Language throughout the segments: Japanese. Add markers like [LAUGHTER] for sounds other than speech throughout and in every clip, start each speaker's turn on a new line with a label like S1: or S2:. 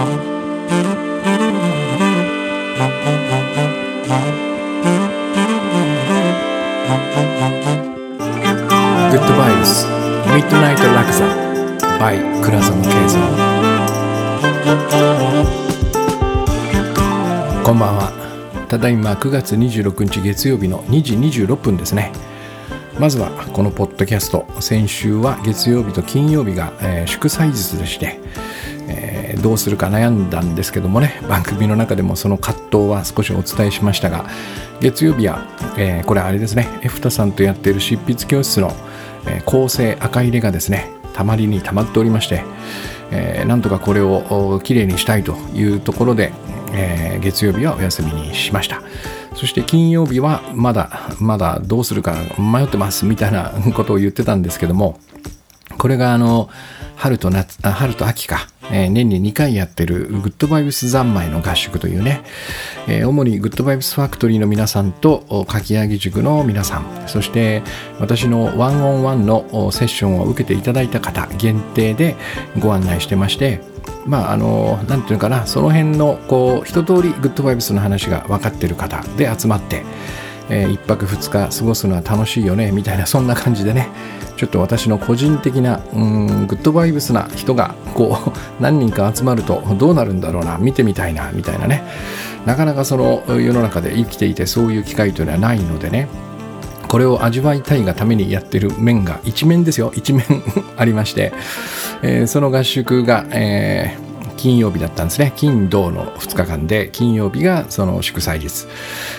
S1: グッドバイブスミッドナイトラクザ by 倉園慶三こんばんはただいま9月26日月曜日の2時26分ですね。まずはこのポッドキャスト。先週は月曜日と金曜日が、えー祝祭日でして、どうするか悩んだんですけどもね番組の中でもその葛藤は少しお伝えしましたが月曜日は、えーこれあれですねエフタさんとやっている執筆教室の、えー構成赤入れがですねたまりにたまっておりまして、えーなんとかこれをきれいにしたいというところで、えー月曜日はお休みにしました。そして金曜日はまだまだどうするか迷ってますみたいなことを言ってたんですけどもこれがあの春と夏春と秋か、えー年に2回やってるグッドバイブス三昧の合宿というね、えー主にグッドバイブスファクトリーの皆さんとかき上げ塾の皆さん。そして私のワンオンワンのセッションを受けていただいた方限定でご案内してましてまああのなんていうのかな。その辺のこう一通りグッドバイブスの話が分かってる方で集まってえ1泊2日過ごすのは楽しいよねみたいなそんな感じでねちょっと私の個人的なうんグッドバイブスな人がこう [LAUGHS] 何人か集まるとどうなるんだろうな見てみたいなみたいなね。なかなかその世の中で生きていてそういう機会というのはないのでね。これを味わいたいがためにやってる面が一面ですよ。一面 [LAUGHS] ありまして、えーその合宿が、えー金曜日だったんですね。金土の2日間で金曜日がその祝祭日、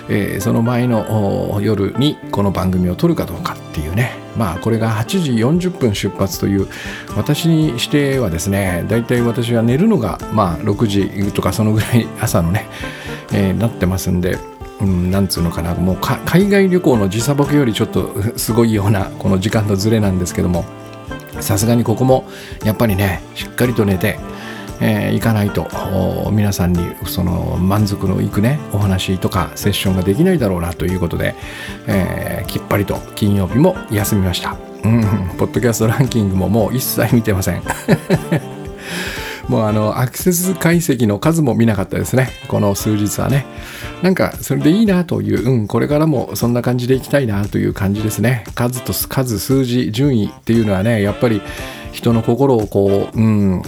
S1: えーその前の夜にこの番組を撮るかどうかっていうね。まあこれが8時40分出発という私にしてはですねだいたい私は寝るのがまあ6時とかそのぐらい朝のね、えーなってますんでうん、なんつうのかな。もう海外旅行の時差ボケよりちょっとすごいようなこの時間のズレなんですけどもさすがにここもやっぱりねしっかりと寝て、えー行かないとお皆さんにその満足のいくねお話とかセッションができないだろうなということで、えーきっぱりと金曜日も休みました。うん、ポッドキャストランキングももう一切見てません。[LAUGHS] もうあのアクセス解析の数も見なかったですねこの数日はねなんかそれでいいなという、うん、これからもそんな感じでいきたいなという感じですね数と数数字順位っていうのはねやっぱり人の心をこう、うん、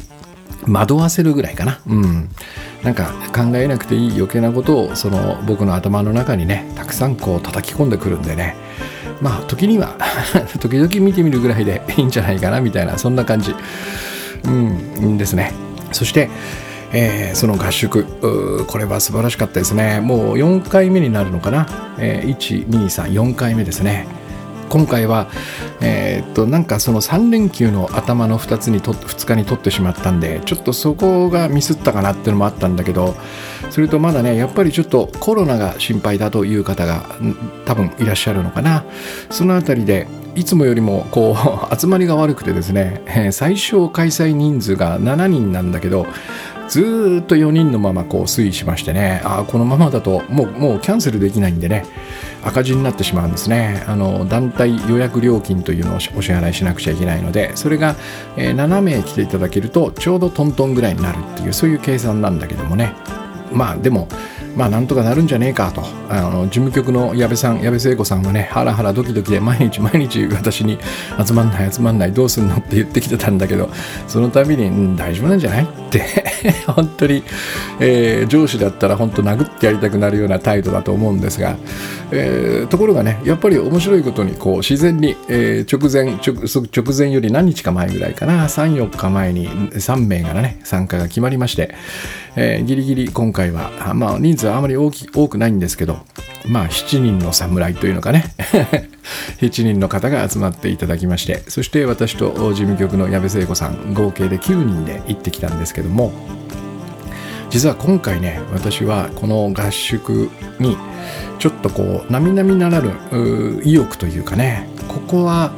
S1: 惑わせるぐらいかな、うん、なんか考えなくていい余計なことをその僕の頭の中にねたくさんこう叩き込んでくるんでね。まあ時には [LAUGHS] 時々見てみるぐらいで [LAUGHS] いいんじゃないかなみたいなそんな感じ。うんですね。そして、えーその合宿。これは素晴らしかったですね。もう4回目になるのかな、えー、1234回目ですね。今回は、えーっとなんかその3連休の頭の2つにと2日に取ってしまったんでちょっとそこがミスったかなっていうのもあったんだけどそれとまだねやっぱりちょっとコロナが心配だという方が多分いらっしゃるのかな。そのあたりでいつもよりもこう [LAUGHS] 集まりが悪くてですね、最小開催人数が7人なんだけどずーっと4人のままこう推移しましてね。あこのままだともうもうキャンセルできないんでね。赤字になってしまうんですね。あの団体予約料金というのをお支払いしなくちゃいけないのでそれが、えー7名来ていただけるとちょうどトントンぐらいになるっていうそういう計算なんだけどもね。まあでもまあなんとかなるんじゃねえかと。あの事務局の矢部さん矢部聖子さんはねハラハラドキドキで毎日毎日私に集まんない集まんないどうすんのって言ってきてたんだけどその度に、うん、大丈夫なんじゃないって [LAUGHS] 本当に、えー上司だったら本当殴ってやりたくなるような態度だと思うんですが、えーところがねやっぱり面白いことにこう自然に、えー直前直直前より何日か前ぐらいかな34日前に3名がね参加が決まりまして、えーギリギリ今回はあまあ人数はあまり大き多くないんですけどまあ7人の侍というのかね。[LAUGHS] 7人の方が集まっていただきましてそして私と事務局の矢部聖子さん合計で9人で行ってきたんですけども実は今回ね私はこの合宿にちょっとこう並々ならぬ意欲というかねここは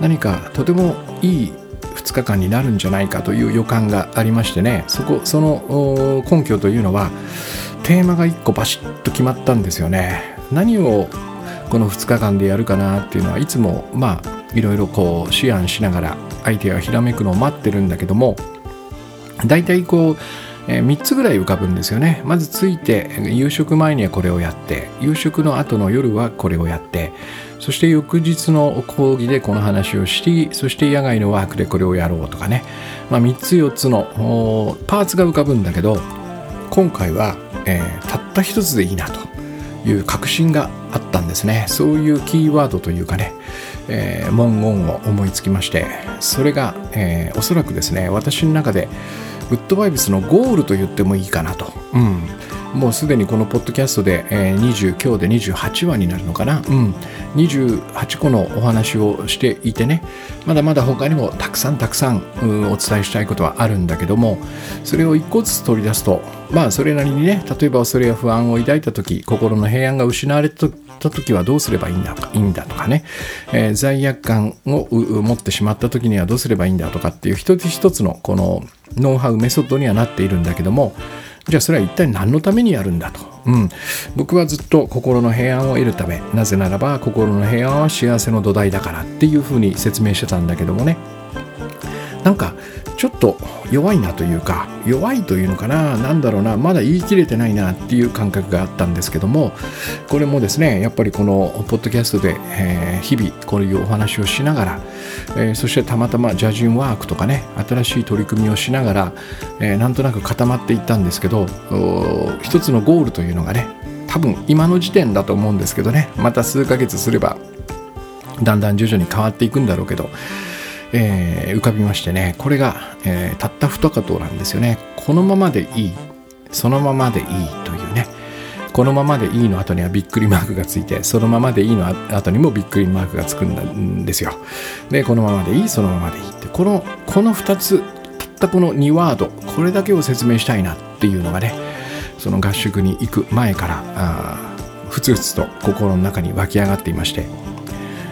S1: 何かとてもいい2日間になるんじゃないかという予感がありましてねそこその根拠というのはテーマが1個バシッと決まったんですよね。何をこの2日間でやるかなっていうのはいつもまあいろいろこう思案しながら相手がひらめくのを待ってるんだけども大体こう、え、3つぐらい浮かぶんですよね。まず着いて夕食前にはこれをやって夕食の後の夜はこれをやってそして翌日の講義でこの話をしそして野外のワークでこれをやろうとかね、まあ、3つ4つのパーツが浮かぶんだけど今回は、えー、たった1つでいいなという確信があったんですね。そういうキーワードというかね、えー、文言を思いつきましてそれが、えー、おそらくですね私の中でウッドバイブスのゴールと言ってもいいかなと、うん、もうすでにこのポッドキャストで、えー、20今日で28話になるのかな、うん、28個のお話をしていてね。まだまだ他にもたくさんたくさん、うん、お伝えしたいことはあるんだけどもそれを1個ずつ取り出すとまあそれなりにね例えば恐れや不安を抱いた時心の平安が失われた時はどうすればいいんだ？いいんだとかね、えー、罪悪感を持ってしまった時にはどうすればいいんだとかっていう一つ一つのこのノウハウメソッドにはなっているんだけどもじゃあそれは一体何のためにやるんだと、うん、僕はずっと心の平安を得るためなぜならば心の平安は幸せの土台だからっていうふうに説明してたんだけどもね。なんかちょっと弱いなというか弱いというのかな何だろうなまだ言い切れてないなっていう感覚があったんですけどもこれもですねやっぱりこのポッドキャストで、えー、日々こういうお話をしながら、えー、そしてたまたまジャジンワークとかね新しい取り組みをしながら、えー、なんとなく固まっていったんですけど一つのゴールというのがね多分今の時点だと思うんですけどねまた数ヶ月すればだんだん徐々に変わっていくんだろうけどえー、浮かびましてねこれが、えー、たった二言なんですよね。このままでいいそのままでいいというね。このままでいいの後にはびっくりマークがついてそのままでいいの後にもびっくりマークがつくんですよ。でこのままでいいそのままでいいって。このこの2つたったこの2ワードこれだけを説明したいなっていうのがねその合宿に行く前からあふつふつと心の中に湧き上がっていまして、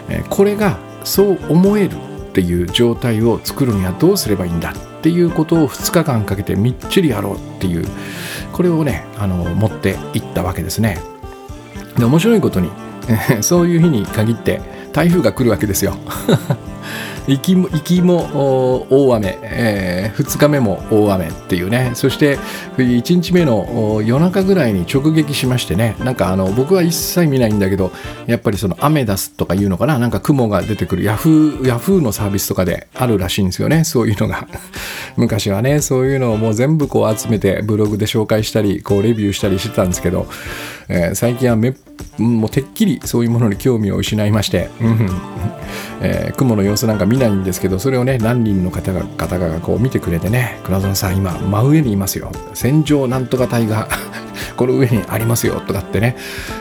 S1: えー、これがそう思えるっていう状態を作るにはどうすればいいんだっていうことを2日間かけてみっちりやろうっていうこれをねあの持っていったわけですね。で面白いことに [LAUGHS] そういう日に限って台風が来るわけですよ。[LAUGHS] 行きも行きも大雨、えー、2日目も大雨っていうね。そして1日目の夜中ぐらいに直撃しましてね。なんかあの僕は一切見ないんだけどやっぱりそのアメダスとかいうのかな。なんか雲が出てくる。ヤフーヤフーのサービスとかであるらしいんですよね。そういうのが。[LAUGHS] 昔はね。そういうのをもう全部こう集めてブログで紹介したりこうレビューしたりしてたんですけど、えー、最近はめっもうてっきりそういうものに興味を失いまして、えー、雲の様子なんか見ないんですけどそれをね何人の方が方がこう見てくれてね。倉園さん今真上にいますよ。戦場なんとか隊が [LAUGHS] この上にありますよとかってね、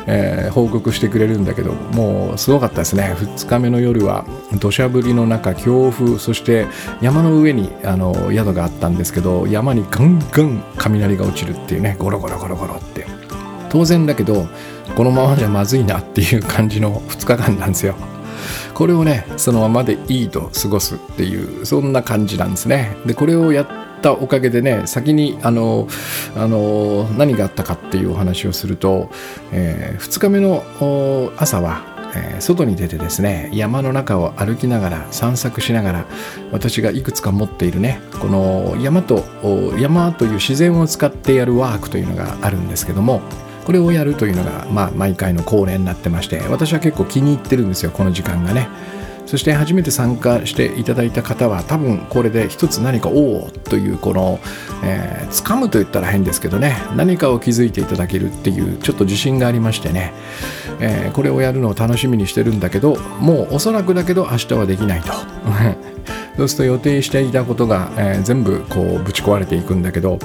S1: えー、報告してくれるんだけどもうすごかったですね。2日目の夜は土砂降りの中強風そして山の上にあの宿があったんですけど山にガンガン雷が落ちるっていうね。ゴロゴロゴロゴロって。当然だけどこのままじゃまずいなっていう感じの2日間なんですよ。これをねそのままでいいと過ごすっていうそんな感じなんですね。でこれをやったおかげでね先にあのあの何があったかっていうお話をすると、えー、2日目の朝はえ、外に出てですね山の中を歩きながら散策しながら私がいくつか持っているねこの山と山という自然を使ってやるワークというのがあるんですけどもこれをやるというのが、まあ、毎回の恒例になってまして私は結構気に入ってるんですよこの時間がね。そして初めて参加していただいた方は多分これで一つ何かおおというこの、えー、掴むと言ったら変ですけどね何かを気づいていただけるっていうちょっと自信がありましてね、えー、これをやるのを楽しみにしてるんだけどもうおそらくだけど明日はできないと。[LAUGHS] そうすると予定していたことが、えー、全部こうぶち壊れていくんだけど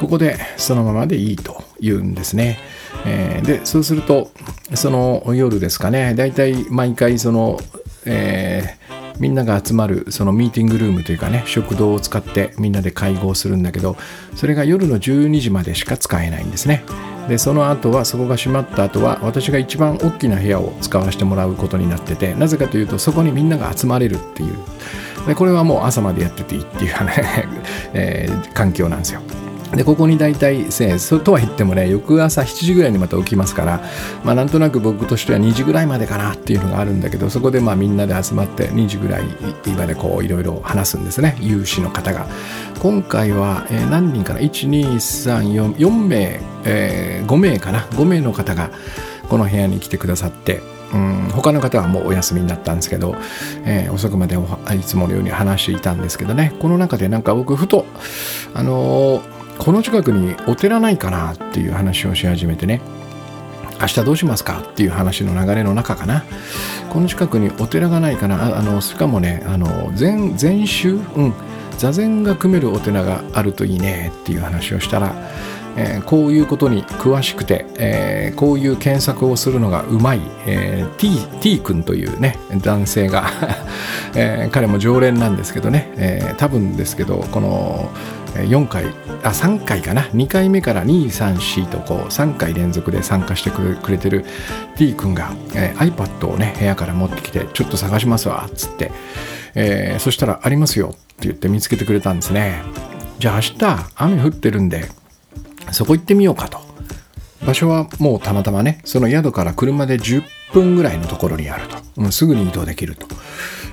S1: ここでそのままでいいと。言うんですね。えー、でそうするとその夜ですかねだいたい毎回その、えー、みんなが集まるそのミーティングルームというかね食堂を使ってみんなで会合するんだけどそれが夜の12時までしか使えないんですね。でその後はそこが閉まった後は私が一番大きな部屋を使わせてもらうことになっててなぜかというとそこにみんなが集まれるっていうでこれはもう朝までやってていいっていうね、[LAUGHS] えー、環境なんですよ。でここに大体そとは言ってもね翌朝7時ぐらいにまた起きますから、まあ、なんとなく僕としては2時ぐらいまでかなっていうのがあるんだけどそこでまあみんなで集まって2時ぐらいまでこういろいろ話すんですね。有志の方が。今回は、えー、何人かな？1234名、えー、5名かな？5名の方がこの部屋に来てくださってうん他の方はもうお休みになったんですけど、えー、遅くまでいつものように話していたんですけどね。この中でなんか僕ふとあのーこの近くにお寺ないかなっていう話をし始めてね。明日どうしますか？っていう話の流れの中かな。この近くにお寺がないかな。あのしかもねあの禅禅宗うん。座禅が組めるお寺があるといいね。っていう話をしたら、えー、こういうことに詳しくて、えー、こういう検索をするのがうまい、えー、T, T 君というね男性が。[LAUGHS] えー、彼も常連なんですけどね、えー、多分ですけどこの4回あ3回かな。2回目から234とこう3回連続で参加してくれてる T 君が、えー、iPad をね部屋から持ってきてちょっと探しますわっつって、えー、そしたらありますよって言って見つけてくれたんですね。じゃあ明日雨降ってるんでそこ行ってみようかと。場所はもうたまたまねその宿から車で10分ぐらいのところにあると、うん、すぐに移動できると。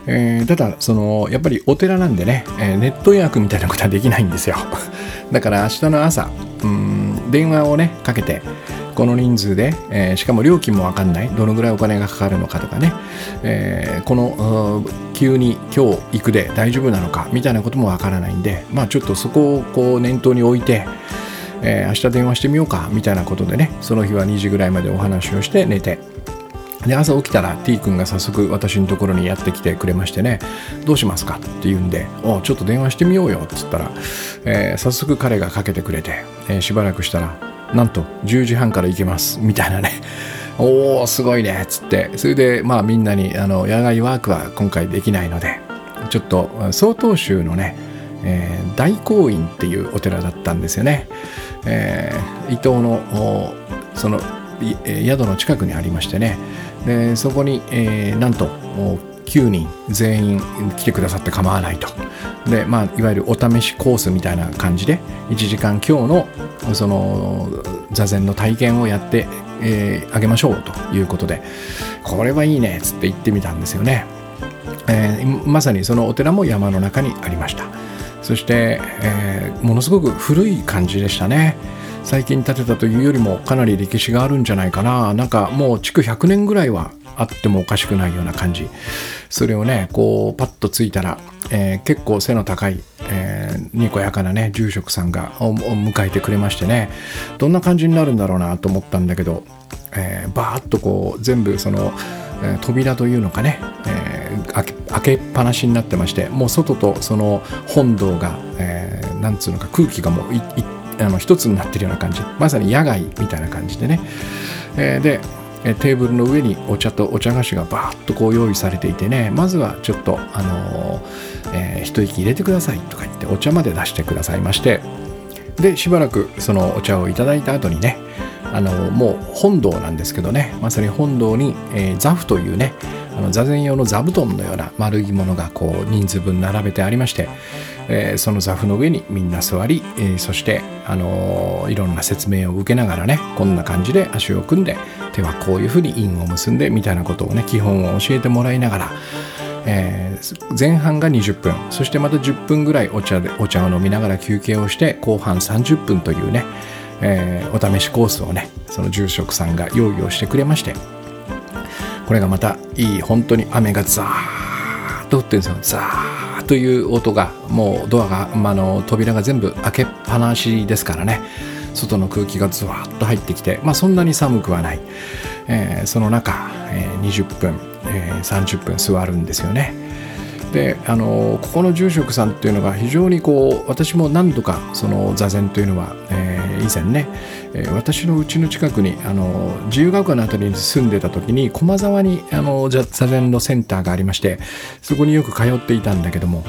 S1: えー、ただそのやっぱりお寺なんでね、えー、ネット予約みたいなことはできないんですよ。[LAUGHS] だから明日の朝うん電話をねかけてこの人数で、えー、しかも料金も分かんないどのぐらいお金がかかるのかとかね、えー、この急に今日行くで大丈夫なのかみたいなことも分からないんでまあちょっとそこをこう念頭に置いて、えー、明日電話してみようかみたいなことでねその日は2時ぐらいまでお話をして寝てで朝起きたら T 君が早速私のところにやってきてくれましてねどうしますかって言うんでおちょっと電話してみようよっつったら、えー、早速彼がかけてくれて、えー、しばらくしたらなんと10時半から行けますみたいなね。[LAUGHS] おおすごいねっつって。それでまあみんなにあの野外ワークは今回できないのでちょっと曹洞宗のね、えー、大光院っていうお寺だったんですよね、えー、伊東のその宿の近くにありましてねでそこに、えー、なんと9人全員来てくださって構わないと。で、まあ、いわゆるお試しコースみたいな感じで1時間今日のその座禅の体験をやってあ、えー、げましょうということでこれはいいねっつって行ってみたんですよね、えー、まさにそのお寺も山の中にありました。そして、えー、ものすごく古い感じでしたね。最近建てたというよりもかなり歴史があるんじゃないかな。なんかもう築100年ぐらいはあってもおかしくないような感じ。それをねこうパッとついたら、えー、結構背の高い、えー、にこやかなね住職さんが迎えてくれましてね。どんな感じになるんだろうなと思ったんだけど、えー、バーッとこう全部その、えー、扉というのかね、えー、開け開けっぱなしになってましてもう外とその本堂が、えー、なんつうのか空気がもういいあの一つになってるような感じ。まさに野外みたいな感じでね、えー、でテーブルの上にお茶とお茶菓子がバーッとこう用意されていてね。まずはちょっとあのー、えー、一息入れてくださいとか言ってお茶まで出してくださいまして。でしばらくそのお茶をいただいた後にねあのもう本堂なんですけどね。まさに本堂に、えー、というねあの座禅用の座布団のような丸いものがこう人数分並べてありましてえー、その座布の上にみんな座り、えー、そして、あのー、いろんな説明を受けながらねこんな感じで足を組んで手はこういうふうに印を結んでみたいなことをね基本を教えてもらいながら、えー、前半が20分そしてまた10分ぐらいお茶でお茶を飲みながら休憩をして後半30分というね、えー、お試しコースをねその住職さんが用意をしてくれましてこれがまたいい本当に雨がザーッと降ってるんですよ。ザーッという音がもうドアが、まあの扉が全部開けっぱなしですからね。外の空気がズワッと入ってきて、まあ、そんなに寒くはない、えー、その中、えー、20分、えー、30分座るんですよね。であのここの住職さんっていうのが非常にこう私も何度かその座禅というのは、えー、以前ね、えー、私の家の近くにあの自由が丘の辺りに住んでた時に駒沢にあの座禅のセンターがありましてそこによく通っていたんだけども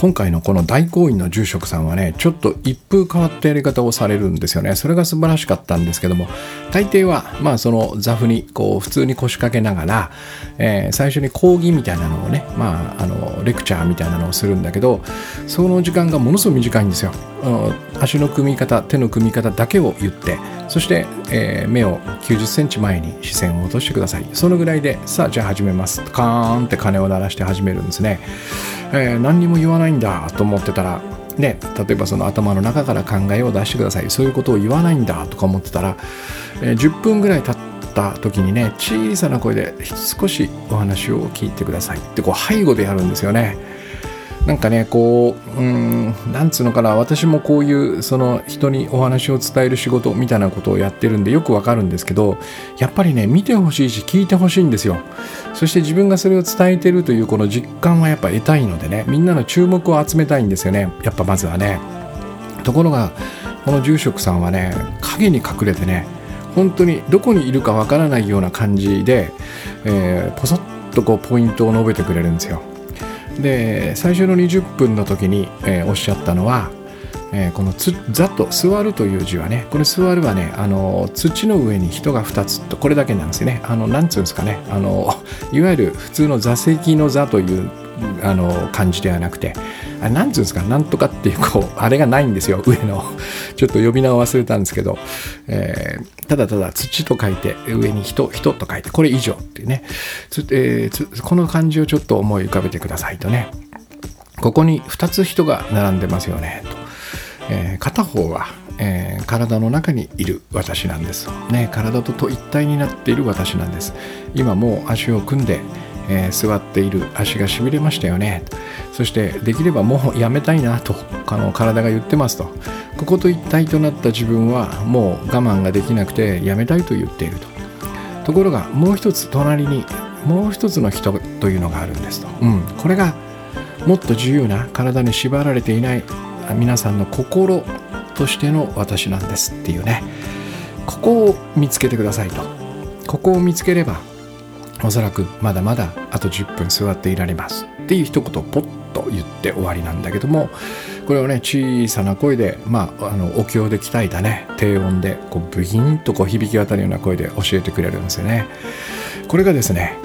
S1: 今回のこの大行員の住職さんはね、ちょっと一風変わったやり方をされるんですよね。それが素晴らしかったんですけども、大抵は、まあその座布にこう普通に腰掛けながら、えー、最初に講義みたいなのをね、まああの、レクチャーみたいなのをするんだけど、その時間がものすごく短いんですよ。足の組み方手の組み方だけを言ってそして、えー、目を90センチ前に視線を落としてください。そのぐらいでさあじゃあ始めます。カーンって鐘を鳴らして始めるんですね、えー、何にも言わないんだと思ってたらね、例えばその頭の中から考えを出してください。そういうことを言わないんだとか思ってたら、えー、10分ぐらい経った時にね小さな声で少しお話を聞いてくださいってこう背後でやるんですよね。なんかねこううんなんつうのかな私もこういうその人にお話を伝える仕事みたいなことをやってるんでよくわかるんですけどやっぱりね見てほしいし聞いてほしいんですよ。そして自分がそれを伝えてるというこの実感はやっぱ得たいのでねみんなの注目を集めたいんですよねやっぱまずはね。ところがこの住職さんはね影に隠れてね本当にどこにいるかわからないような感じで、えー、ポソッとこうポイントを述べてくれるんですよ。で最初の20分の時に、えー、おっしゃったのは、えー、このつ「ざ」と「座る」という字はねこれ「座る」はねあの土の上に人が2つとこれだけなんですよね。あのなんつうんですかね。あのいわゆる普通の座席の座というあの感じではなくてあれなんつうんですかなんとかっていうこう [LAUGHS] あれがないんですよ上の。[LAUGHS] ちょっと呼び名を忘れたんですけど、えー、ただただ土と書いて上に人人と書いてこれ以上っていうね。つ、えー、この漢字をちょっと思い浮かべてくださいとね。ここに2つ人が並んでますよねと、えー、片方はえー、体の中にいる私なんです、ね、体とと一体になっている私なんです。今もう足を組んで、えー、座っている足がしびれましたよね。そしてできればもうやめたいなとあの体が言ってますと。ここと一体となった自分はもう我慢ができなくてやめたいと言っていると。ところがもう一つ隣にもう一つの人というのがあるんですと、うん、これがもっと自由な体に縛られていない皆さんの心としての私なんですっていうね。ここを見つけてくださいと。ここを見つければおそらくまだまだあと10分座っていられますっていう一言ポッと言って終わりなんだけどもこれをね小さな声でまああのお経で鍛えたね低音でこうブギンとこう響き渡るような声で教えてくれるんですよねこれがですね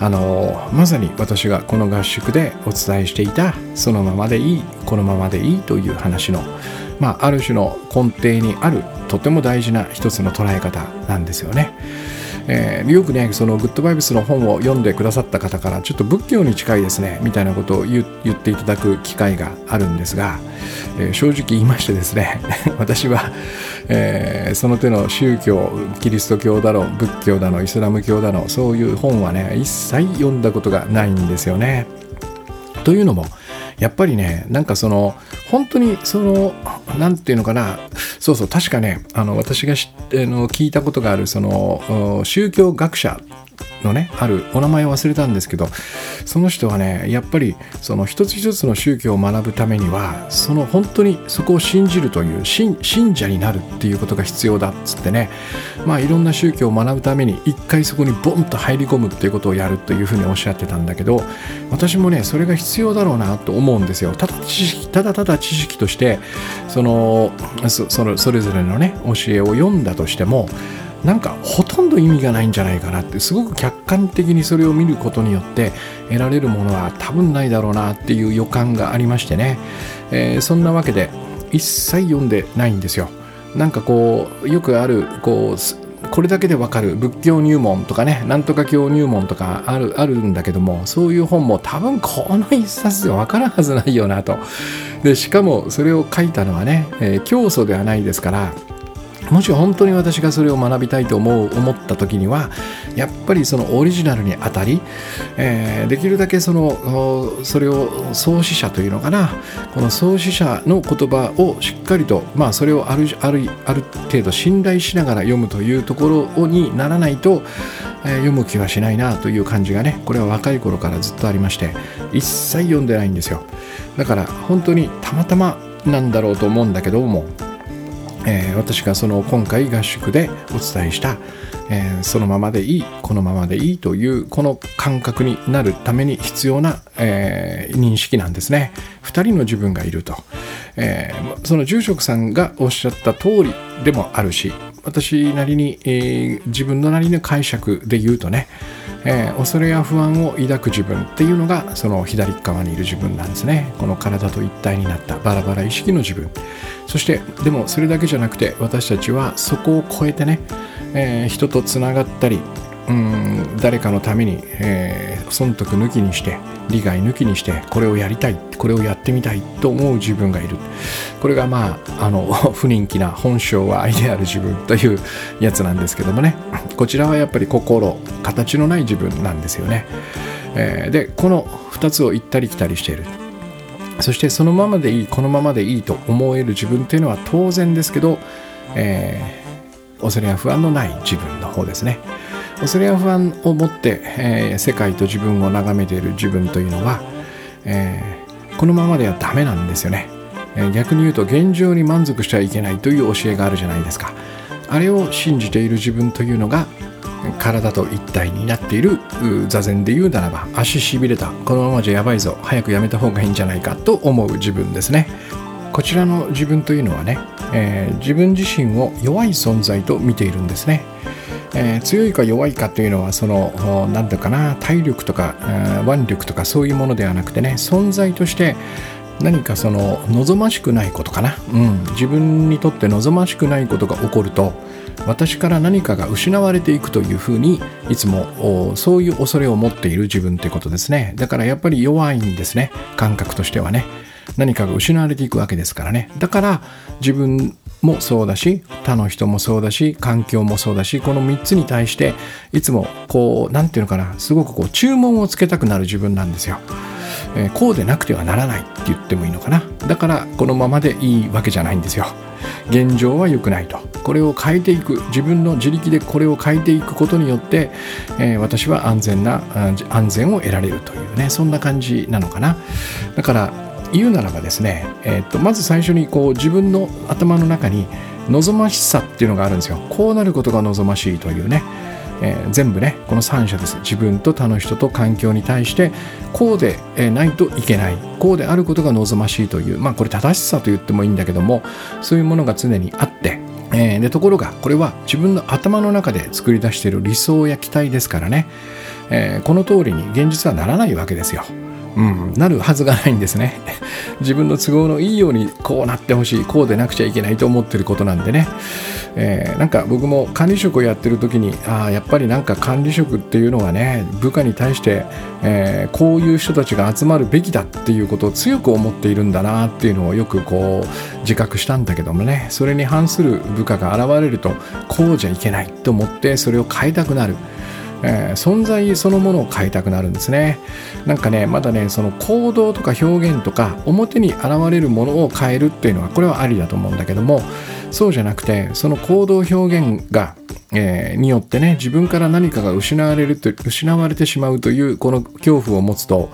S1: あのまさに私がこの合宿でお伝えしていたそのままでいいこのままでいいという話のまあ、ある種の根底にあるとても大事な一つの捉え方なんですよね。えー、よくねそのグッドバイブスの本を読んでくださった方からちょっと仏教に近いですねみたいなことを言っていただく機会があるんですが、えー、正直言いましてですね [LAUGHS] 私は、えー、その手の宗教キリスト教だの仏教だのイスラム教だのそういう本はね一切読んだことがないんですよね。というのもやっぱりねなんかその本当にその何て言うのかな。そうそう確かねあの私があの聞いたことがあるその宗教学者のねあるお名前を忘れたんですけどその人はねやっぱりその一つ一つの宗教を学ぶためにはその本当にそこを信じるという信者になるっていうことが必要だっつってね。まあいろんな宗教を学ぶために一回そこにボンと入り込むっていうことをやるというふうにおっしゃってたんだけど私もねそれが必要だろうなと思うんですよ。ただ知識ただただ知識としてそのそのそれぞれのね教えを読んだとしてもなんかほとんど意味がないんじゃないかなってすごく客観的にそれを見ることによって得られるものは多分ないだろうなっていう予感がありましてね、えー、そんなわけで一切読んでないんですよ。なんかこうよくあるこうこれだけでわかる仏教入門とかねなんとか教入門とかあるあるんだけどもそういう本も多分この一冊でわからんはずないよなと。でしかもそれを書いたのはね、えー、教祖ではないですからもし本当に私がそれを学びたいと思う思った時にはやっぱりそのオリジナルにあたり、えー、できるだけそのそれを創始者というのかなこの創始者の言葉をしっかりとまあそれをあるあるある程度信頼しながら読むというところにならないと、えー、読む気はしないなという感じがねこれは若い頃からずっとありまして一切読んでないんですよ。だから本当にたまたまなんだろうと思うんだけどもえー、私がその今回合宿でお伝えした、えー、そのままでいいこのままでいいというこの感覚になるために必要な、えー、認識なんですね。2人の自分がいると、えその住職さんがおっしゃった通りでもあるし私なりに、えー、自分のなりの解釈で言うとね、えー、恐れや不安を抱く自分っていうのがその左側にいる自分なんですね。この体と一体になったバラバラ意識の自分。そしてでもそれだけじゃなくて私たちはそこを超えてね、えー、人とつながったりうん誰かのために、えー、損得抜きにして利害抜きにしてこれをやりたいこれをやってみたいと思う自分がいる。これがまああの [LAUGHS] 不人気な本性は愛である自分というやつなんですけどもね。こちらはやっぱり心形のない自分なんですよね、えー、でこの2つを行ったり来たりしている。そしてそのままでいいこのままでいいと思える自分というのは当然ですけど、えー、恐れや不安のない自分の方ですね。恐れや不安を持って、えー、世界と自分を眺めている自分というのは、えー、このままではダメなんですよね、えー、逆に言うと現状に満足してはいけないという教えがあるじゃないですか。あれを信じている自分というのが体と一体になっている座禅で言うならば足しびれた。このままじゃやばいぞ。早くやめた方がいいんじゃないかと思う自分ですね。こちらの自分というのはね、えー、自分自身を弱い存在と見ているんですね。えー、強いか弱いかというのはその何ていうかな体力とか、え腕力とかそういうものではなくてね存在として何かその望ましくないことかな、うん、自分にとって望ましくないことが起こると私から何かが失われていくというふうにいつもそういう恐れを持っている自分ということですね。だからやっぱり弱いんですね。感覚としてはね。何かが失われていくわけですからね。だから自分もそうだし他の人もそうだし環境もそうだしこの3つに対していつもこう何て言うのかなすごくこう注文をつけたくなる自分なんですよ。えー、こうでなくてはならないって言ってもいいのかな。だからこのままでいいわけじゃないんですよ。現状は良くないと。これを変えていく。自分の自力でこれを変えていくことによって、えー、私は安全な安全を得られるというねそんな感じなのかな。だから言うならばですね、えー、とまず最初にこう自分の頭の中に望ましさっていうのがあるんですよ。こうなることが望ましいというね、えー、全部ねこの3者です。自分と他の人と環境に対してこうでないといけない。こうであることが望ましいというまあこれ正しさと言ってもいいんだけどもそういうものが常にあってえー、でところがこれは自分の頭の中で作り出している理想や期待ですからね、えー、この通りに現実はならないわけですよ。うん、なるはずがないんですね。[LAUGHS] 自分の都合のいいようにこうなってほしいこうでなくちゃいけないと思ってることなんでね、えー、なんか僕も管理職をやってる時にああやっぱりなんか管理職っていうのはね部下に対して、えー、こういう人たちが集まるべきだっていうことを強く思っているんだなっていうのをよくこう自覚したんだけどもね。それに反する部下が現れるとこうじゃいけないと思ってそれを変えたくなる。えー、存在そのものを変えたくなるんですね。なんかねまだねその行動とか表現とか表に現れるものを変えるっていうのはこれはありだと思うんだけどもそうじゃなくてその行動表現がえー、によってね自分から何かが失われると失われてしまうというこの恐怖を持つと、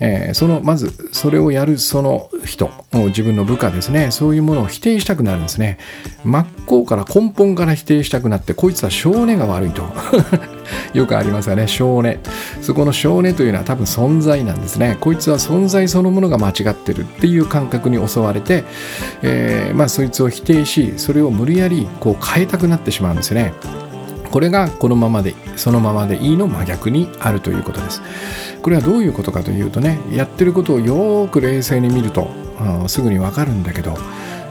S1: えー、そのまずそれをやるその人自分の部下ですねそういうものを否定したくなるんですね。真っ向から根本から否定したくなってこいつは少年が悪いと。[LAUGHS] よくありますよね少年そこの少年というのは多分存在なんですね。こいつは存在そのものが間違ってるっていう感覚に襲われて、えー、まあそいつを否定しそれを無理やりこう変えたくなってしまうんですよね。これがこのままでそのままでいいの真逆にあるということです。これはどういうことかというとねやってることをよーく冷静に見るとすぐにわかるんだけど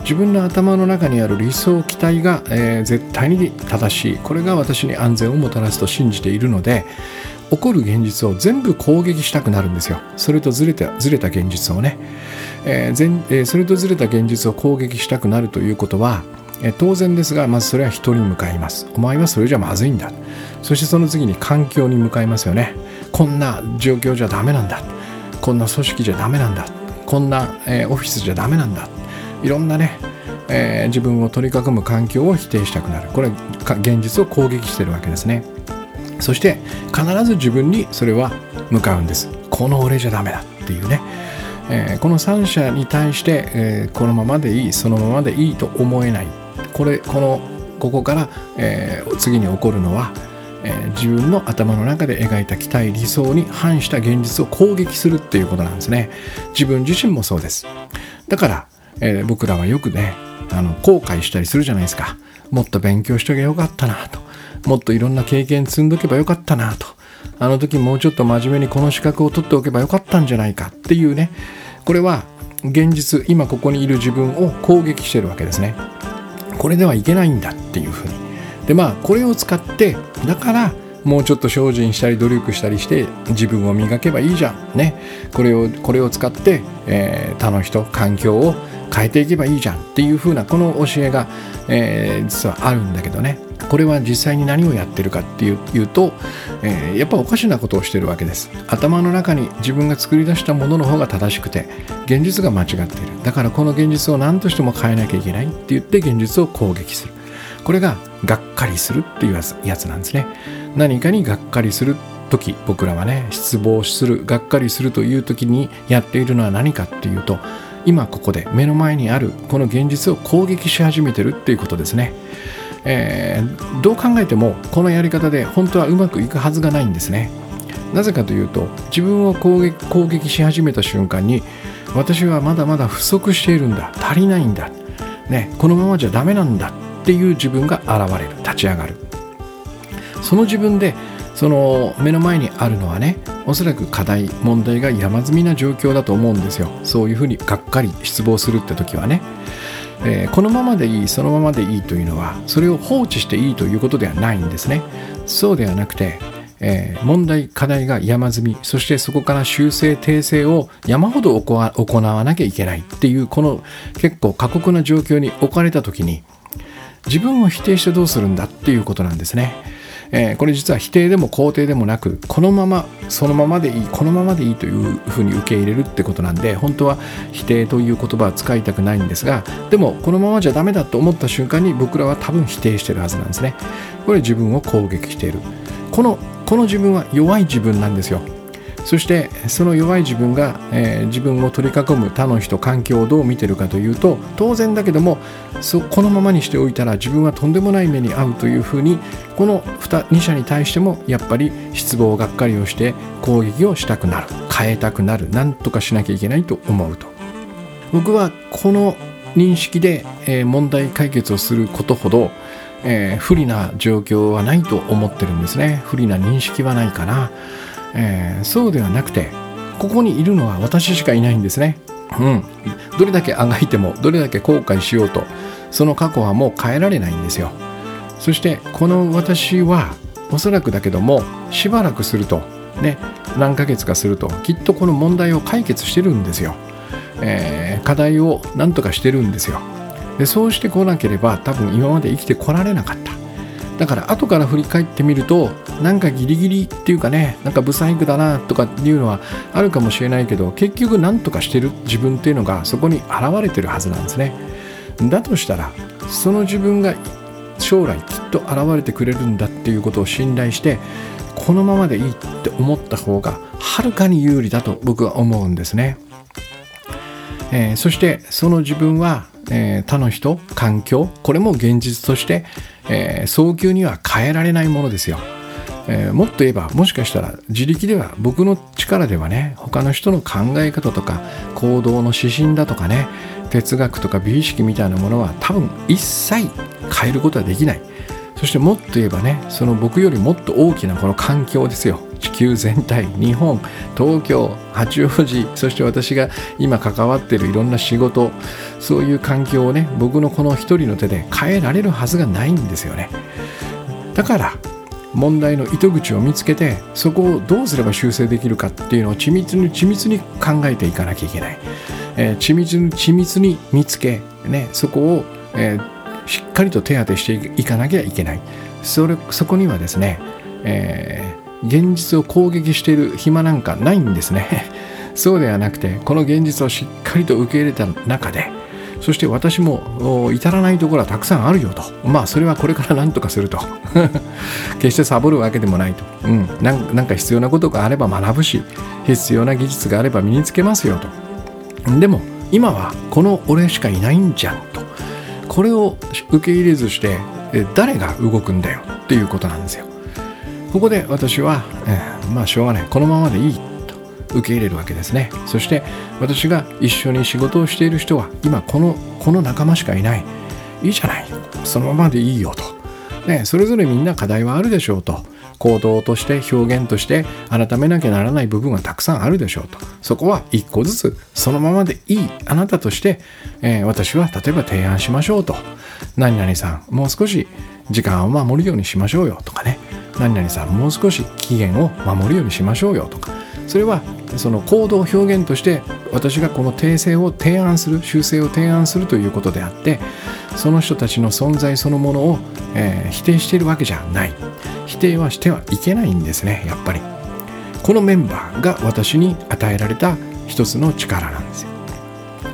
S1: 自分の頭の中にある理想期待が、えー、絶対に正しい。これが私に安全をもたらすと信じているので起こる現実を全部攻撃したくなるんですよ。それとずれたずれた現実をね、えーえー、それとずれた現実を攻撃したくなるということはえ当然ですがまずそれは人に向かいます。お前はそれじゃまずいんだ。そしてその次に環境に向かいますよね。こんな状況じゃダメなんだ。こんな組織じゃダメなんだ。こんな、えー、オフィスじゃダメなんだ。いろんなね、えー、自分を取り囲む環境を否定したくなる。これは現実を攻撃してるわけですね。そして必ず自分にそれは向かうんです。この俺じゃダメだっていうね。えー、この3者に対して、えー、このままでいいそのままでいいと思えない。これこのここから、えー、次に起こるのは、えー、自分の頭の中で描いた期待理想に反した現実を攻撃するっていうことなんですね。自分自身もそうです。だからえー、僕らはよくねあの後悔したりするじゃないですか。もっと勉強しとけばよかったなと。もっといろんな経験積んどけばよかったなと。あの時もうちょっと真面目にこの資格を取っておけばよかったんじゃないか。っていうね。これは現実今ここにいる自分を攻撃してるわけですね。これではいけないんだっていうふうに。でまあこれを使ってだからもうちょっと精進したり努力したりして自分を磨けばいいじゃんね。これをこれを使って、えー、他の人環境を変えていけばいいじゃんっていう風なこの教えが、えー、実はあるんだけどね。これは実際に何をやってるかっていうと、えー、やっぱおかしなことをしてるわけです。頭の中に自分が作り出したものの方が正しくて現実が間違っている。だからこの現実を何としても変えなきゃいけないって言って現実を攻撃する。これががっかりするっていうやつなんですね。何かにがっかりする時僕らはね失望するがっかりするという時にやっているのは何かっていうと今ここで目の前にあるこの現実を攻撃し始めてるっていうことですね、えー、どう考えてもこのやり方で本当はうまくいくはずがないんですね。なぜかというと自分を攻撃攻撃し始めた瞬間に私はまだまだ不足しているんだ足りないんだ、ね、このままじゃダメなんだっていう自分が現れる立ち上がる。その自分でその目の前にあるのはねおそらく課題問題が山積みな状況だと思うんですよ。そういうふうにがっかり失望するって時はね、えー、このままでいいそのままでいいというのはそれを放置していいということではないんですねそうではなくてえー、問題課題が山積みそしてそこから修正訂正を山ほど行わなきゃいけないっていうこの結構過酷な状況に置かれた時に自分を否定してどうするんだっていうことなんですね。えー、これ実は否定でも肯定でもなくこのままそのままでいいこのままでいいというふうに受け入れるってことなんで本当は否定という言葉は使いたくないんですがでもこのままじゃダメだと思った瞬間に僕らは多分否定してるはずなんですね。これ自分を攻撃している。このこの自分は弱い自分なんですよ。そしてその弱い自分が、えー、自分を取り囲む他の人環境をどう見てるかというと当然だけどもそこのままにしておいたら自分はとんでもない目に遭うというふうにこの 2, 2者に対してもやっぱり失望がっかりをして攻撃をしたくなる変えたくなる何とかしなきゃいけないと思うと。僕はこの認識で、えー、問題解決をすることほどえー、不利な状況はないと思ってるんですね。不利な認識はないかな。えー、そうではなくてここにいるのは私しかいないんですね。うん、どれだけあがいてもどれだけ後悔しようとその過去はもう変えられないんですよ。そしてこの私はおそらくだけどもしばらくするとね何ヶ月かするときっとこの問題を解決してるんですよ。えー、課題を何とかしてるんですよ。でそうしてこなければ多分今まで生きてこられなかった。だから後から振り返ってみるとなんかギリギリっていうかねなんかブサイクだなとかっていうのはあるかもしれないけど結局何とかしてる自分っていうのがそこに現れてるはずなんですね。だとしたらその自分が将来きっと現れてくれるんだっていうことを信頼してこのままでいいって思った方がはるかに有利だと僕は思うんですね、えー、そしてその自分はえー、他の人環境これも現実として、えー、早急には変えられないものですよ、えー、もっと言えばもしかしたら自力では僕の力ではね他の人の考え方とか行動の指針だとかね哲学とか美意識みたいなものは多分一切変えることはできない。そしてもっと言えばねその僕よりもっと大きなこの環境ですよ。球全体日本東京八王子そして私が今関わってるいろんな仕事そういう環境をね僕のこの一人の手で変えられるはずがないんですよね。だから問題の糸口を見つけてそこをどうすれば修正できるかっていうのを緻密に緻密に考えていかなきゃいけない、えー、緻密に緻密に見つけ、ね、そこを、えー、しっかりと手当てしていかなきゃいけない。それそこにはですね、えー現実を攻撃している暇なんかないんですね。[LAUGHS] そうではなくてこの現実をしっかりと受け入れた中でそして私も至らないところはたくさんあるよと。まあそれはこれから何とかすると。[LAUGHS] 決してサボるわけでもないと、うん、なんか必要なことがあれば学ぶし必要な技術があれば身につけますよと。でも今はこの俺しかいないんじゃんと。これを受け入れずして誰が動くんだよっていうことなんですよ。ここで私は、えー、まあしょうがない。このままでいいと受け入れるわけですね。そして私が一緒に仕事をしている人は今このこの仲間しかいない。いいじゃない。そのままでいいよと、ね、それぞれみんな課題はあるでしょうと。行動として表現として改めなきゃならない部分はたくさんあるでしょうと。そこは一個ずつそのままでいい。あなたとして、えー、私は例えば提案しましょうと。何々さんもう少し時間を守るようにしましょうよ。とかね。何々さんもう少し期限を守るようにしましょうよとか。それはその行動表現として私がこの訂正を提案する修正を提案するということであってその人たちの存在そのものを、えー、否定しているわけじゃない。否定はしてはいけないんですねやっぱり。このメンバーが私に与えられた一つの力なんですよ。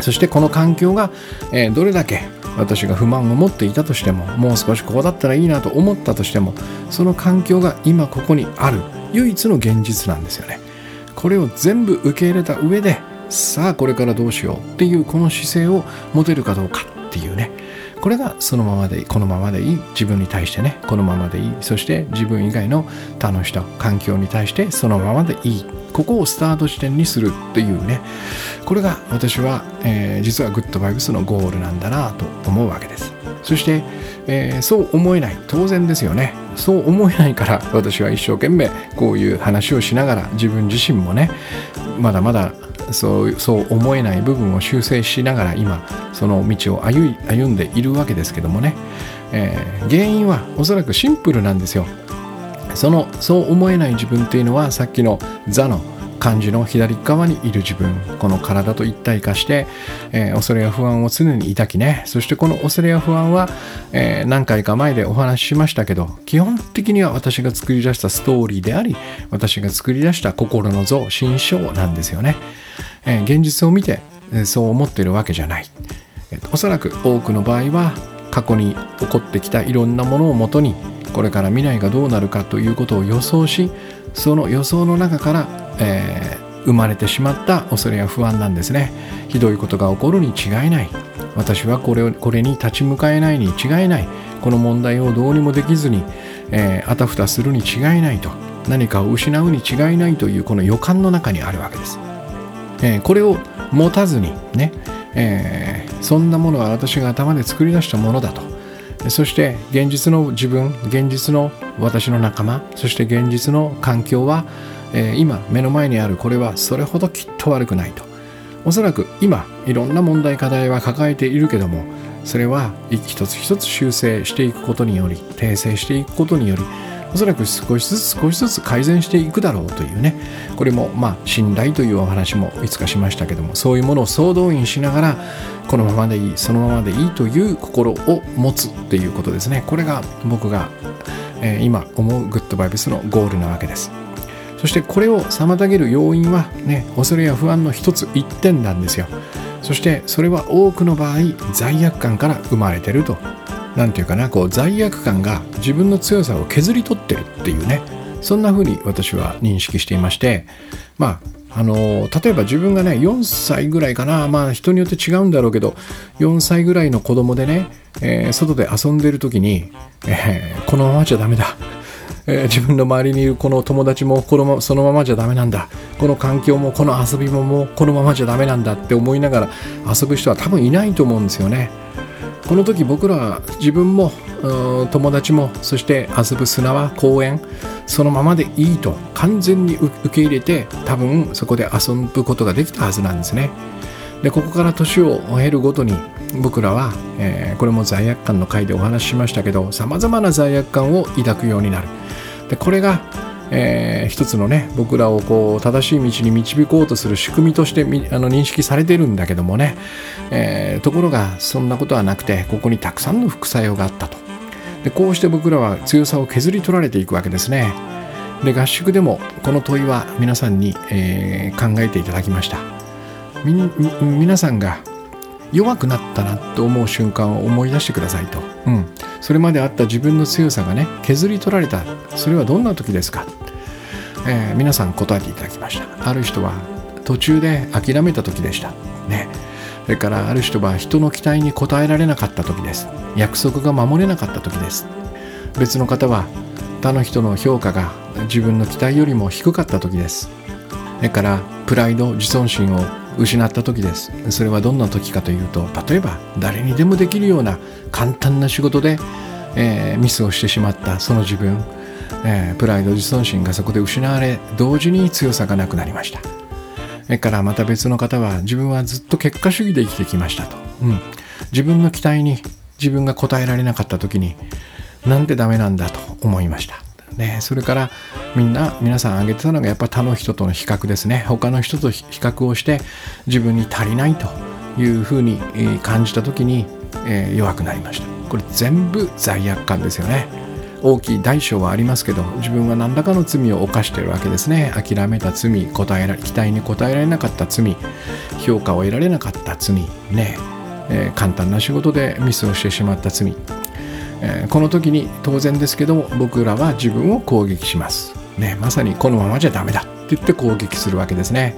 S1: そしてこの環境が、えー、どれだけ私が不満を持っていたとしてももう少しこうだったらいいなと思ったとしてもその環境が今ここにある唯一の現実なんですよね。これを全部受け入れた上でさあこれからどうしようっていうこの姿勢を持てるかどうかっていうね。これがそのままでいいこのままでいい自分に対してねこのままでいい。そして自分以外の他の人環境に対してそのままでいい。ここをスタート地点にするっていうね。これが私は、えー、実はグッドバイブスのゴールなんだなと思うわけです。そして、えー、そう思えない。当然ですよね。そう思えないから私は一生懸命こういう話をしながら自分自身もねまだまだそうそう思えない部分を修正しながら今その道を歩歩んでいるわけですけどもね、えー、原因はおそらくシンプルなんですよ。そのそう思えない自分っていうのはさっきの座の漢字の左側にいる自分。この体と一体化して、えー、恐れや不安を常に抱きね。そしてこの恐れや不安は、えー、何回か前でお話ししましたけど基本的には私が作り出したストーリーであり私が作り出した心の像心象なんですよね、えー、現実を見てえそう思ってるわけじゃない、えー、おそらく多くの場合は過去に起こってきたいろんなものをもとにこれから未来がどうなるかということを予想しその予想の中からえー、生まれてしまった恐れや不安なんですね。ひどいことが起こるに違いない。私はこれをこれに立ち向かえないに違いない。この問題をどうにもできずに、えー、あたふたするに違いないと。何かを失うに違いないというこの予感の中にあるわけです、えー、これを持たずにね、えー、そんなものは私が頭で作り出したものだと。そして現実の自分現実の私の仲間そして現実の環境はえー、今目の前にあるこれはそれほどきっと悪くないと。おそらく今いろんな問題課題は抱えているけどもそれは一つ一つ修正していくことにより訂正していくことによりおそらく少しずつ少しずつ改善していくだろうというね。これもまあ信頼というお話もいつかしましたけどもそういうものを総動員しながらこのままでいいそのままでいいという心を持つっていうことですね。これが僕が、えー、今思うグッドバイブスのゴールなわけです。そしてこれを妨げる要因はね恐れや不安の一つ一点なんですよ。そしてそれは多くの場合罪悪感から生まれてると。何て言うかなこう罪悪感が自分の強さを削り取ってるっていうねそんな風に私は認識していましてまああの例えば自分がね4歳ぐらいかなまあ人によって違うんだろうけど4歳ぐらいの子供でね、えー、外で遊んでる時に、えー、このままじゃダメだ。えー、自分の周りにいるこの友達もこの、ま、そのままじゃダメなんだ。この環境もこの遊びももうこのままじゃダメなんだって思いながら遊ぶ人は多分いないと思うんですよね。この時僕らは自分も友達もそして遊ぶ砂は公園そのままでいいと完全に受け入れて多分そこで遊ぶことができたはずなんですね。でここから年を経るごとに僕らは、えー、これも罪悪感の回でお話ししましたけどさまざまな罪悪感を抱くようになる。でこれが、えー、一つのね僕らをこう正しい道に導こうとする仕組みとしてあの認識されてるんだけどもね、えー、ところがそんなことはなくてここにたくさんの副作用があったと。でこうして僕らは強さを削り取られていくわけですね。で合宿でもこの問いは皆さんに、えー、考えていただきました。皆さんが弱くなったなと思う瞬間を思い出してくださいと、うん、それまであった自分の強さがね削り取られた。それはどんな時ですか、えー、皆さん答えていただきました。ある人は途中で諦めた時でした。ね。それからある人は人の期待に応えられなかった時です。約束が守れなかった時です。別の方は他の人の評価が自分の期待よりも低かった時です。それからプライド自尊心を失った時です。それはどんな時かというと例えば誰にでもできるような簡単な仕事で、えー、ミスをしてしまったその自分、えー、プライド自尊心がそこで失われ同時に強さがなくなりました。それからまた別の方は自分はずっと結果主義で生きてきましたと、うん、自分の期待に自分が応えられなかった時になんでダメなんだと思いました。ね、それからみんな皆さん挙げてたのがやっぱ他の人との比較ですね。他の人と比較をして自分に足りないというふうに感じた時に、えー、弱くなりました。これ全部罪悪感ですよね。大きい大小はありますけど自分は何らかの罪を犯してるわけですね。諦めた罪答えら期待に応えられなかった罪評価を得られなかった罪ね。えー、簡単な仕事でミスをしてしまった罪、えー、この時に当然ですけど僕らは自分を攻撃します、ね、まさにこのままじゃダメだ。って言って攻撃するわけですね。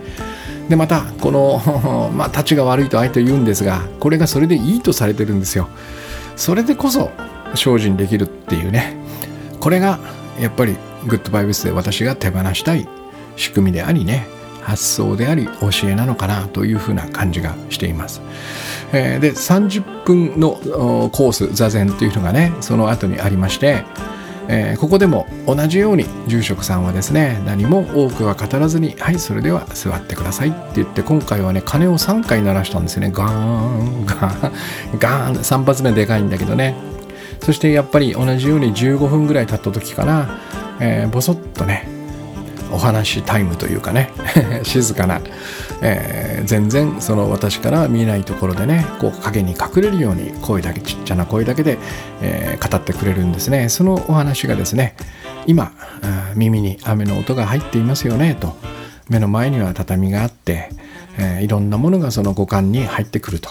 S1: でまたこの [LAUGHS] まあ立ちが悪いと相手言うんですがこれがそれでいいとされてるんですよ。それでこそ精進できるっていうね。これがやっぱりグッドバイブスで私が手放したい仕組みでありね発想であり教えなのかなというふうな感じがしています。えー、で30分のコース座禅というのがねその後にありまして、えー、ここでも同じように住職さんはですね何も多くは語らずに「はいそれでは座ってください」って言って今回はね鐘を3回鳴らしたんですよね。ガーンガーンガーン。3発目でかいんだけどね。そしてやっぱり同じように15分ぐらい経った時から、えー、ボソッとねお話タイムというかね [LAUGHS] 静かな、えー、全然その私から見えないところでねこう影に隠れるように声だけちっちゃな声だけで、えー、語ってくれるんですね。そのお話がですね今耳に雨の音が入っていますよねと目の前には畳があって、えー、いろんなものがその五感に入ってくると。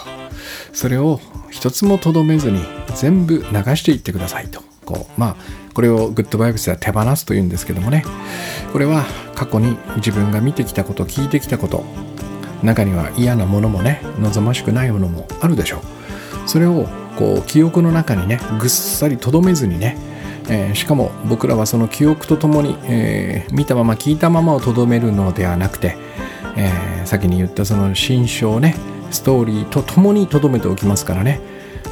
S1: それを一つもとどめずに全部流していってくださいと。こうまあこれをグッドバイブスでは手放すというんですけどもね。これは過去に自分が見てきたこと聞いてきたこと中には嫌なものもね望ましくないものもあるでしょう。それをこう記憶の中にねぐっさりとどめずにね、えー、しかも僕らはその記憶とともに、えー、見たまま聞いたままをとどめるのではなくて、えー、先に言ったその心象ねストーリーとともにとどめておきますからね。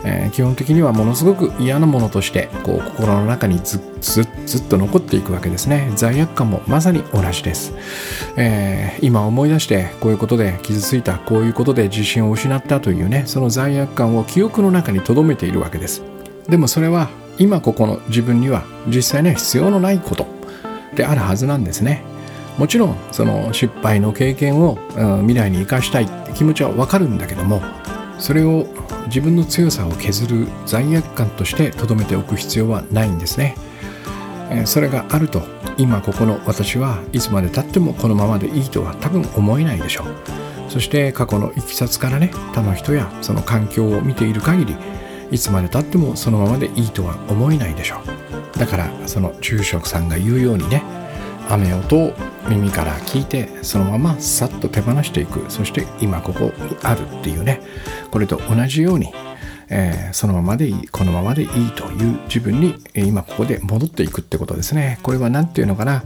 S1: えー、基本的にはものすごく嫌なものとしてこう心の中にずずずっと残っていくわけですね。罪悪感もまさに同じです、えー、今思い出してこういうことで傷ついたこういうことで自信を失ったというねその罪悪感を記憶の中に留めているわけです。でもそれは今ここの自分には実際には必要のないことであるはずなんですね。もちろんその失敗の経験を、うん、未来に生かしたいって気持ちはわかるんだけどもそれを自分の強さを削る罪悪感として留めておく必要はないんですね。それがあると今ここの私はいつまでたってもこのままでいいとは多分思えないでしょう。そして過去のいきさつからね他の人やその環境を見ている限りいつまでたってもそのままでいいとは思えないでしょう。だからその住職さんが言うようにね雨音を耳から聞いてそのままさっと手放していく。そして今ここにあるっていうね。これと同じように、えー、そのままでいいこのままでいいという自分に今ここで戻っていくってことですね。これは何て言うのかな、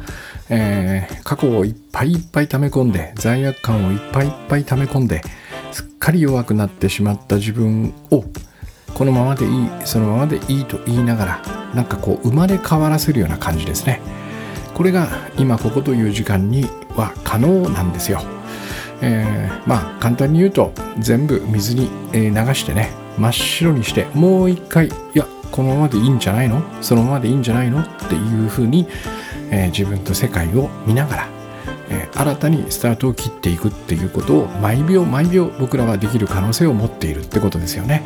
S1: えー、過去をいっぱいいっぱい溜め込んで罪悪感をいっぱいいっぱい溜め込んですっかり弱くなってしまった自分をこのままでいいそのままでいいと言いながらなんかこう生まれ変わらせるような感じですね。これが今ここという時間には可能なんですよ。えー、まあ簡単に言うと全部水に流してね真っ白にしてもう一回いやこのままでいいんじゃないの？そのままでいいんじゃないの？っていうふうに、えー、自分と世界を見ながら、え、新たにスタートを切っていくっていうことを毎秒毎秒僕らはできる可能性を持っているってことですよね。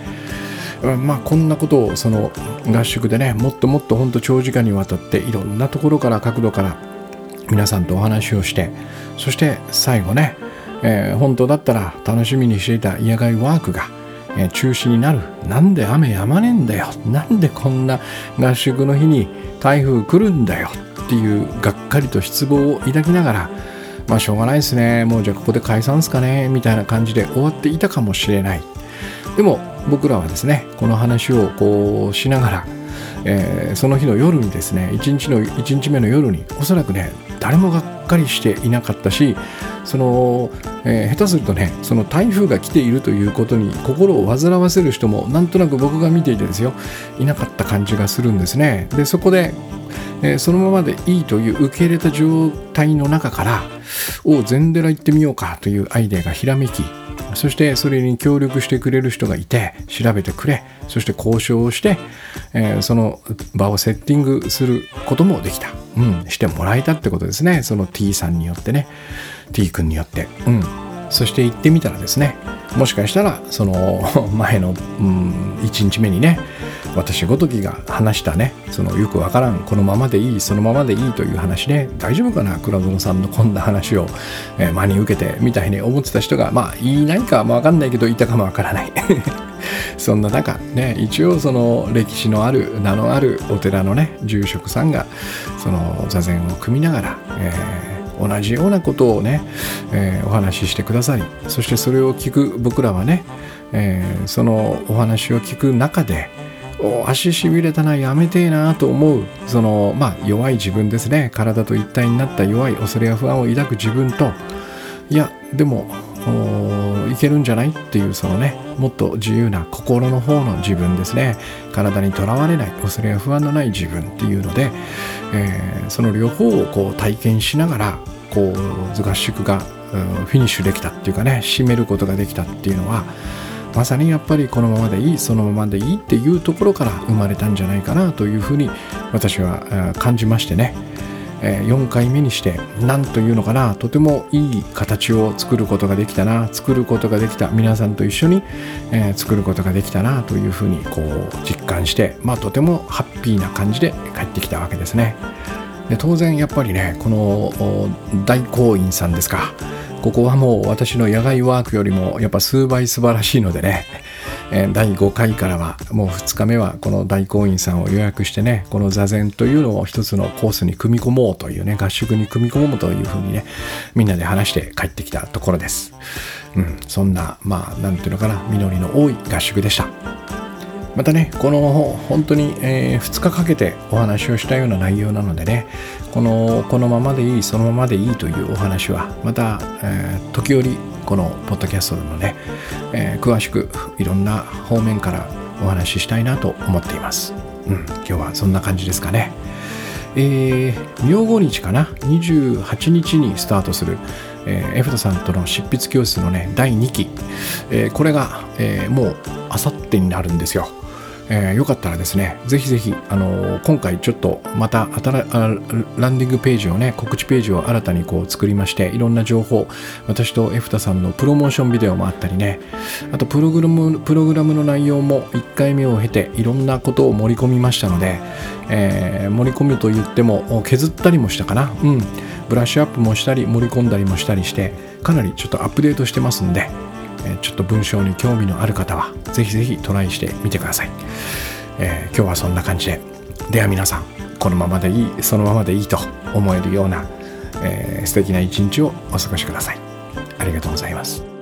S1: まあこんなことをその合宿でねもっともっと本当長時間にわたっていろんなところから角度から皆さんとお話をしてそして最後ねえー、本当だったら楽しみにしていた野外ワークが、えー、中止になる。なんで雨やまねえんだよ。なんでこんな合宿の日に台風来るんだよ。っていうがっかりと失望を抱きながらまあしょうがないですね。もうじゃあここで解散すかね。みたいな感じで終わっていたかもしれない。でも僕らはですねこの話をこうしながらえー、その日の夜にですね1日の1日目の夜におそらくね誰もがっかりしていなかったしその、えー、下手するとねその台風が来ているということに心を煩わせる人もなんとなく僕が見ていてですよいなかった感じがするんですね。でそこで、えー、そのままでいいという受け入れた状態の中からお禅寺行ってみようかというアイデアがひらめきそしてそれに協力してくれる人がいて調べてくれ。そして交渉をして、えー、その場をセッティングすることもできた、うん、してもらえたってことですね。その T さんによってね。T 君によって、うん、そして行ってみたらですねもしかしたらその [LAUGHS] 前の、うん、1日目にね私ごときが話したねそのよくわからんこのままでいいそのままでいいという話で大丈夫かな倉園さんのこんな話を、真に受けてみたいに思ってた人がまあいないかもわかんないけどいたかもわからない。[LAUGHS] そんな中ね一応その歴史のある名のあるお寺のね住職さんがその座禅を組みながら、えー同じようなことをね、えー、お話ししてくださりそしてそれを聞く僕らはね、えー、そのお話を聞く中で足しびれたなやめてえなと思うそのまあ弱い自分ですね。体と一体になった弱い恐れや不安を抱く自分といやでもいけるんじゃないっていうそのねもっと自由な心の方の自分ですね。体にとらわれない恐れや不安のない自分っていうので、えー、その両方をこう体験しながらこう合宿がフィニッシュできたっていうかね締めることができたっていうのはまさにやっぱりこのままでいいそのままでいいっていうところから生まれたんじゃないかなというふうに私は感じましてね。4回目にして何というのかなとてもいい形を作ることができたな作ることができた皆さんと一緒に、作ることができたなというふうにこう実感してまあとてもハッピーな感じで帰ってきたわけですね。で当然やっぱりねこの大行員さんですかここはもう私の野外ワークよりもやっぱ数倍素晴らしいのでね、えー、第5回からはもう2日目はこの大行員さんを予約してねこの座禅というのを一つのコースに組み込もうというね合宿に組み込もうというふうにねみんなで話して帰ってきたところです、うん、そんなまあなんていうのかな実りの多い合宿でした。またねこの本当に、えー、2日かけてお話をしたような内容なのでねこのこのままでいいそのままでいいというお話はまた、えー、時折このポッドキャストでもね、えー、詳しくいろんな方面からお話ししたいなと思っています。うん、今日はそんな感じですかね。えー、明後日かな？28日にスタートする、えー、エフトさんとの執筆教室のね第2期、えー、これが、えー、もうあさってになるんですよ。えー、よかったらですね、ぜひぜひ、あのー、今回ちょっとまた新ランディングページをね、告知ページを新たにこう作りまして、いろんな情報、私とエフタさんのプロモーションビデオもあったりね、あとプログラム、プログラムの内容も1回目を経て、いろんなことを盛り込みましたので、えー、盛り込むと言っても、削ったりもしたかな。うん。ブラッシュアップもしたり、盛り込んだりもしたりして、かなりちょっとアップデートしてますんで、えちょっと文章に興味のある方はぜひぜひトライしてみてください、えー、今日はそんな感じで。では皆さんこのままでいいそのままでいいと思えるような、えー、素敵な一日をお過ごしください。ありがとうございます。